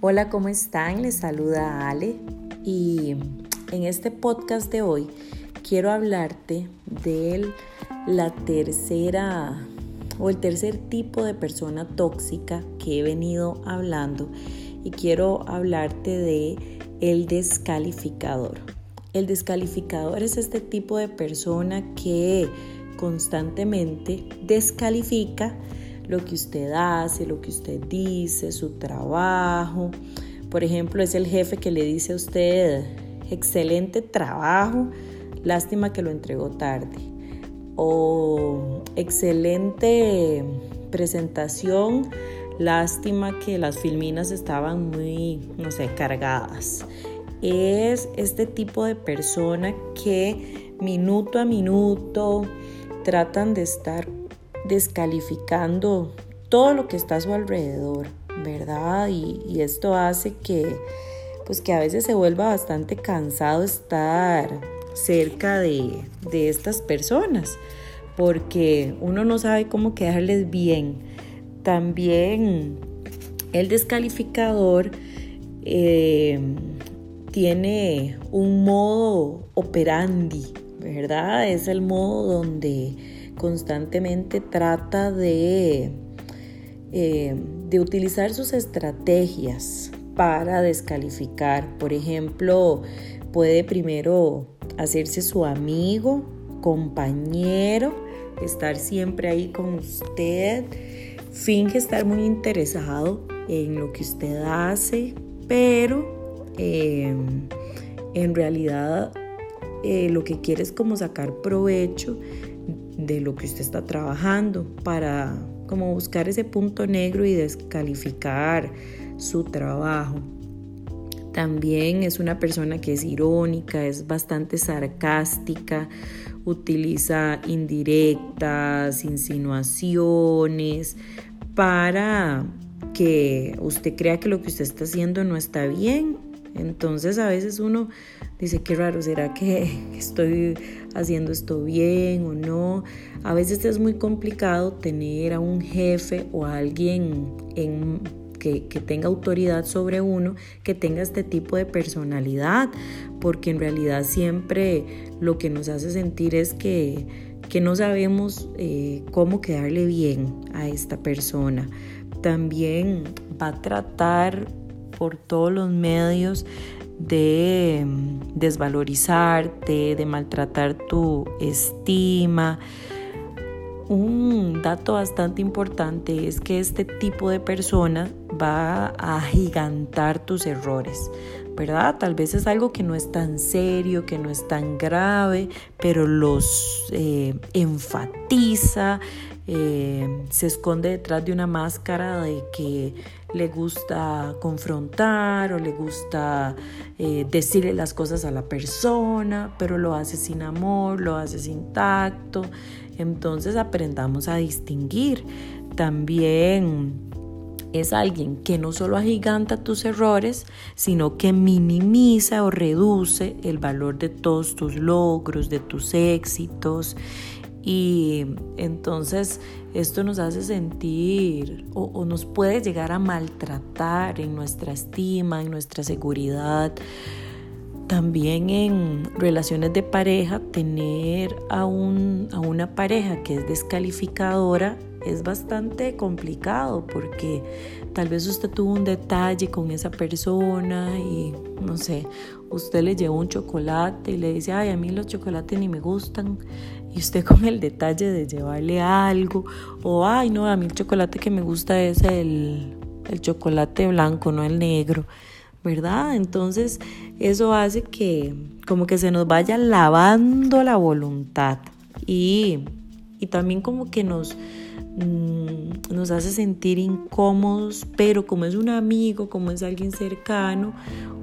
Hola, ¿cómo están? Les saluda Ale y en este podcast de hoy quiero hablarte de la tercera o el tercer tipo de persona tóxica que he venido hablando y quiero hablarte de el descalificador. El descalificador es este tipo de persona que constantemente descalifica lo que usted hace, lo que usted dice, su trabajo. Por ejemplo, es el jefe que le dice a usted, excelente trabajo, lástima que lo entregó tarde. O excelente presentación, lástima que las filminas estaban muy, no sé, cargadas. Es este tipo de persona que minuto a minuto tratan de estar descalificando todo lo que está a su alrededor, ¿verdad? Y, esto hace que, pues que a veces se vuelva bastante cansado estar cerca de, de estas personas, porque uno no sabe cómo quedarles bien. También el descalificador eh, tiene un modo operandi, ¿verdad? Es el modo donde constantemente trata de, eh, de utilizar sus estrategias para descalificar. Por ejemplo, puede primero hacerse su amigo, compañero, estar siempre ahí con usted, finge estar muy interesado en lo que usted hace, pero eh, en realidad eh, lo que quiere es como sacar provecho de lo que usted está trabajando para como buscar ese punto negro y descalificar su trabajo. También es una persona que es irónica, es bastante sarcástica, utiliza indirectas, insinuaciones para que usted crea que lo que usted está haciendo no está bien. Entonces a veces uno dice, qué raro, ¿será que estoy haciendo esto bien o no? A veces es muy complicado tener a un jefe o a alguien que, que, tenga autoridad sobre uno, que tenga este tipo de personalidad, porque en realidad siempre lo que nos hace sentir es que, que no sabemos eh, cómo quedarle bien a esta persona. También va a tratar por todos los medios de mm, desvalorizarte, de maltratar tu estima. Un dato bastante importante es que este tipo de persona va a gigantar tus errores, ¿verdad? Tal vez es algo que no es tan serio, que no es tan grave, pero los eh, enfatiza, eh, se esconde detrás de una máscara de que le gusta confrontar o le gusta eh, decirle las cosas a la persona, pero lo hace sin amor, lo hace sin tacto. Entonces aprendamos a distinguir. También es alguien que no solo agiganta tus errores, sino que minimiza o reduce el valor de todos tus logros, de tus éxitos y entonces esto nos hace sentir o, nos puede llegar a maltratar en nuestra estima, en nuestra seguridad. También en relaciones de pareja, tener a, un, a una pareja que es descalificadora es bastante complicado porque tal vez usted tuvo un detalle con esa persona y no sé, usted le llevó un chocolate y le dice, ay, a mí los chocolates ni me gustan y usted con el detalle de llevarle algo o, ay, no, a mí el chocolate que me gusta es el, el chocolate blanco, no el negro. ¿verdad? Entonces eso hace que como que se nos vaya lavando la voluntad y, y también como que nos, nos hace sentir incómodos, pero como es un amigo, como es alguien cercano,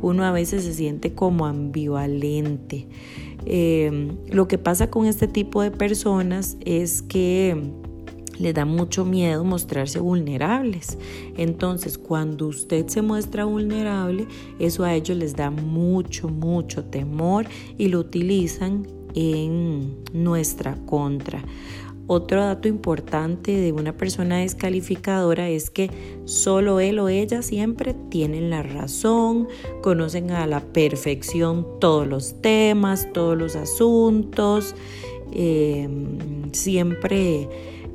uno a veces se siente como ambivalente. Eh, lo que pasa con este tipo de personas es que les da mucho miedo mostrarse vulnerables. Entonces, cuando usted se muestra vulnerable, eso a ellos les da mucho, mucho temor y lo utilizan en nuestra contra. Otro dato importante de una persona descalificadora es que solo él o ella siempre tienen la razón, conocen a la perfección todos los temas, todos los asuntos, em, siempre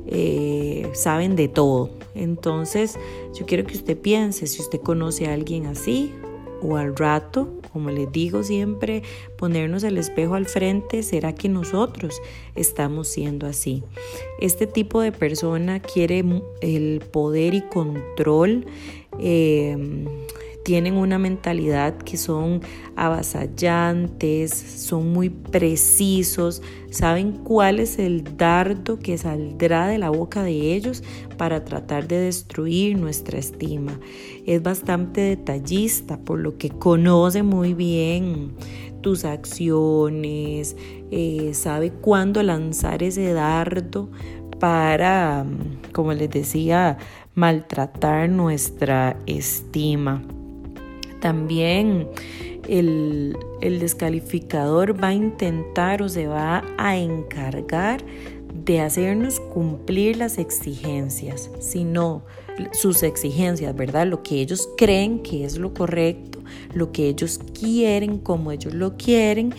eh, saben de todo. Entonces, yo quiero que usted piense, si usted conoce a alguien así o al rato, como les digo siempre, ponernos el espejo al frente, ¿será que nosotros estamos siendo así? Este tipo de persona quiere el poder y control. Eh, tienen una mentalidad que son avasallantes, son muy precisos, saben cuál es el dardo que saldrá de la boca de ellos para tratar de destruir nuestra estima. Es bastante detallista, por lo que conoce muy bien tus acciones, eh, sabe cuándo lanzar ese dardo para, como les decía, maltratar nuestra estima. También el, descalificador va a intentar o se va a encargar de hacernos cumplir las exigencias, sino sus exigencias, ¿verdad? Lo que ellos creen que es lo correcto, lo que ellos quieren, como ellos lo quieren,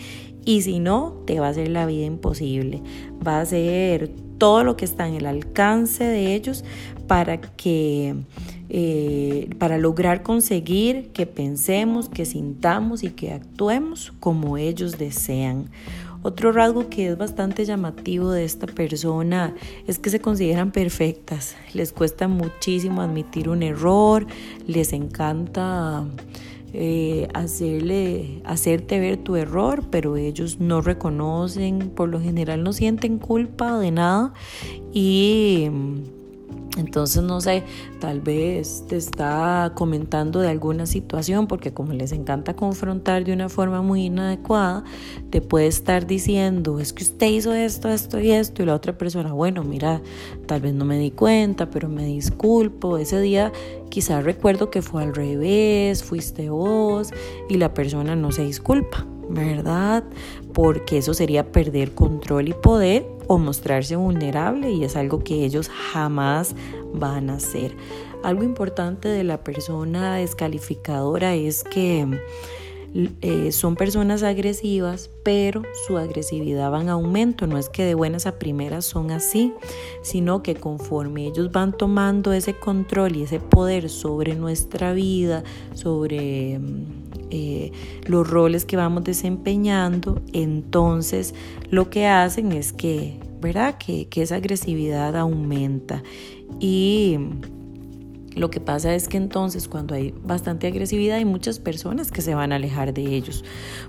y si no, te va a hacer la vida imposible. Va a hacer todo lo que está en el alcance de ellos para que eh, para lograr conseguir que pensemos, que sintamos y que actuemos como ellos desean. Otro rasgo que es bastante llamativo de esta persona es que se consideran perfectas. Les cuesta muchísimo admitir un error, les encanta eh, hacerle, hacerte ver tu error, pero ellos no reconocen, por lo general no sienten culpa de nada y entonces, no sé, tal vez te está comentando de alguna situación porque como les encanta confrontar de una forma muy inadecuada, te puede estar diciendo, es que usted hizo esto, esto y esto, y la otra persona, bueno, mira, tal vez no me di cuenta, pero me disculpo, ese día quizás recuerdo que fue al revés, fuiste vos, y la persona no se disculpa. ¿verdad? Porque eso sería perder control y poder o mostrarse vulnerable y es algo que ellos jamás van a hacer. Algo importante de la persona descalificadora es que eh, son personas agresivas, pero su agresividad va en aumento. No es que de buenas a primeras son así, sino que conforme ellos van tomando ese control y ese poder sobre nuestra vida, sobre mm, eh, los roles que vamos desempeñando, entonces lo que hacen es que, ¿verdad? Que, que esa agresividad aumenta. Y lo que pasa es que entonces cuando hay bastante agresividad hay muchas personas que se van a alejar de ellos,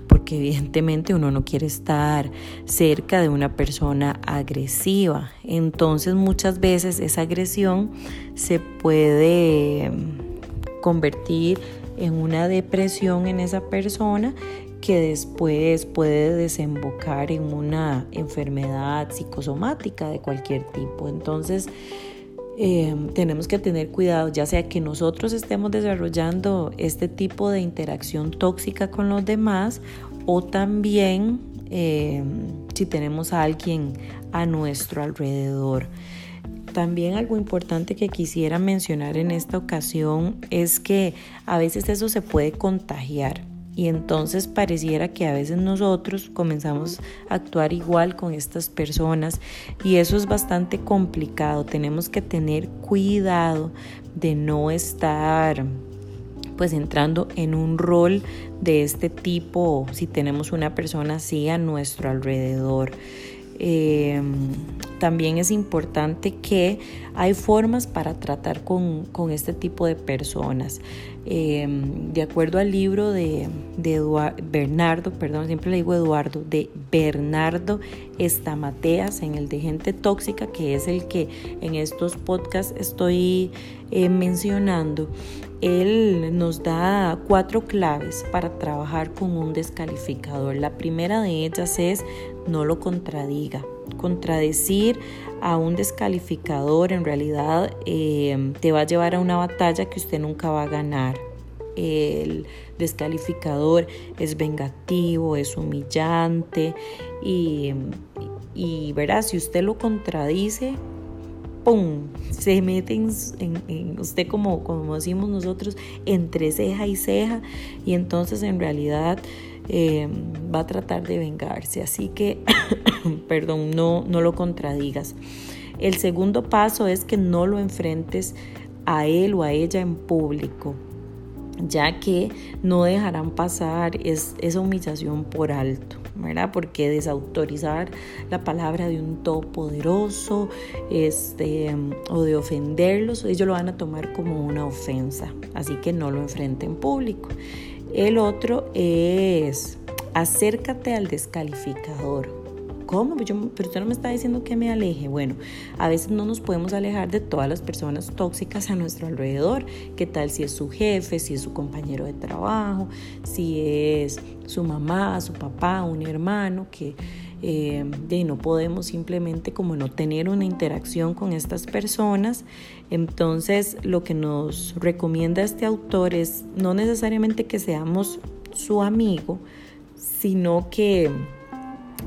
porque evidentemente uno no quiere estar cerca de una persona agresiva. Entonces muchas veces esa agresión se puede mm, convertir en una depresión en esa persona que después puede desembocar en una enfermedad psicosomática de cualquier tipo. Entonces, Em, tenemos que tener cuidado, ya sea que nosotros estemos desarrollando este tipo de interacción tóxica con los demás o también em, si tenemos a alguien a nuestro alrededor. También algo importante que quisiera mencionar en esta ocasión es que a veces eso se puede contagiar. Y entonces pareciera que a veces nosotros comenzamos a actuar igual con estas personas y eso es bastante complicado. Tenemos que tener cuidado de no estar pues entrando en un rol de este tipo si tenemos una persona así a nuestro alrededor. Em, también es importante que hay formas para tratar con, este tipo de personas. Em, de acuerdo al libro de, Bernardo, perdón, siempre le digo Eduardo, de Bernardo Estamateas, en el de gente tóxica, que es el que en estos podcasts estoy eh, mencionando, él nos da cuatro claves para trabajar con un descalificador. La primera de ellas es no lo contradiga. Contradecir a un descalificador en realidad eh, te va a llevar a una batalla que usted nunca va a ganar. El descalificador es vengativo, es humillante y y si usted lo contradice, ¡pum! Se mete en, usted como, como decimos nosotros, entre ceja y ceja y entonces en realidad eh, va a tratar de vengarse. Así que, perdón, no, no lo contradigas. El segundo paso es que no lo enfrentes a él o a ella en público ya que no dejarán pasar esa humillación por alto. ¿Verdad? Porque desautorizar la palabra de un todopoderoso este, o de ofenderlos, ellos lo van a tomar como una ofensa. Así que no lo enfrenten en público. El otro es acércate al descalificador. ¿Cómo? Yo, pero usted no me está diciendo que me aleje. Bueno, a veces no nos podemos alejar de todas las personas tóxicas a nuestro alrededor. ¿Qué tal si es su jefe, si es su compañero de trabajo, si es su mamá, su papá, un hermano que eh, no podemos simplemente como no tener una interacción con estas personas. Entonces lo que nos recomienda este autor es no necesariamente que seamos su amigo, sino que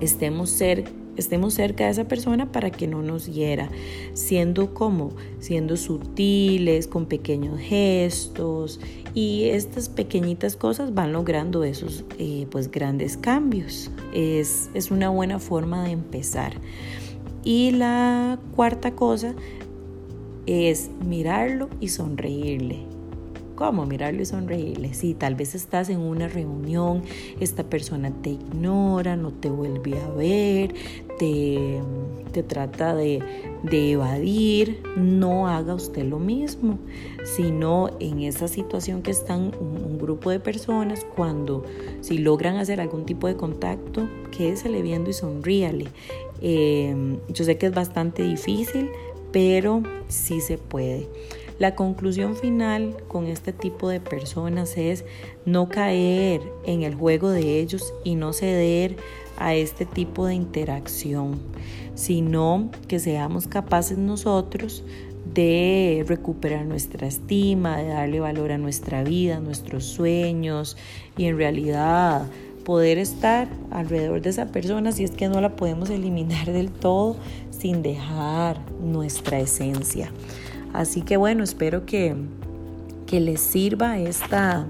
estemos cerca estemos cerca de esa persona para que no nos hiera, siendo como, siendo sutiles, con pequeños gestos y estas pequeñitas cosas van logrando esos eh, pues grandes cambios. Es, es una buena forma de empezar. Y la cuarta cosa es mirarlo y sonreírle. ¿Cómo? Mirarlo y sonreírle. Sí, tal vez estás en una reunión, esta persona te ignora, no te vuelve a ver, te, trata de, evadir. No haga usted lo mismo, sino en esa situación que están un, grupo de personas, cuando si logran hacer algún tipo de contacto, quédesele viendo y sonríale. Eh, yo sé que es bastante difícil, pero sí se puede. La conclusión final con este tipo de personas es no caer en el juego de ellos y no ceder a este tipo de interacción, sino que seamos capaces nosotros de recuperar nuestra estima, de darle valor a nuestra vida, a nuestros sueños y en realidad poder estar alrededor de esa persona si es que no la podemos eliminar del todo sin dejar nuestra esencia. Así que bueno, espero que, que les sirva esta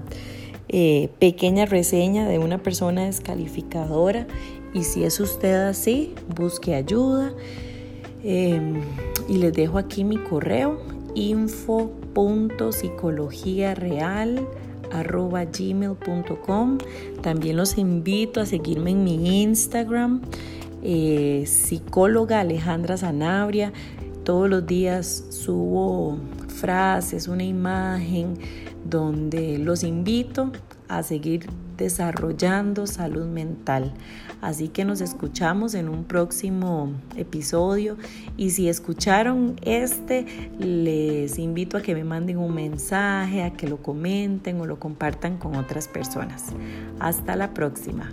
eh, pequeña reseña de una persona descalificadora y si es usted así, busque ayuda. Em, y les dejo aquí mi correo info.psicologiareal.gmail.com También los invito a seguirme en mi Instagram, eh, psicóloga Alejandra Zanabria. Todos los días subo frases, una imagen donde los invito a seguir desarrollando salud mental. Así que nos escuchamos en un próximo episodio y si escucharon este, les invito a que me manden un mensaje, a que lo comenten o lo compartan con otras personas. Hasta la próxima.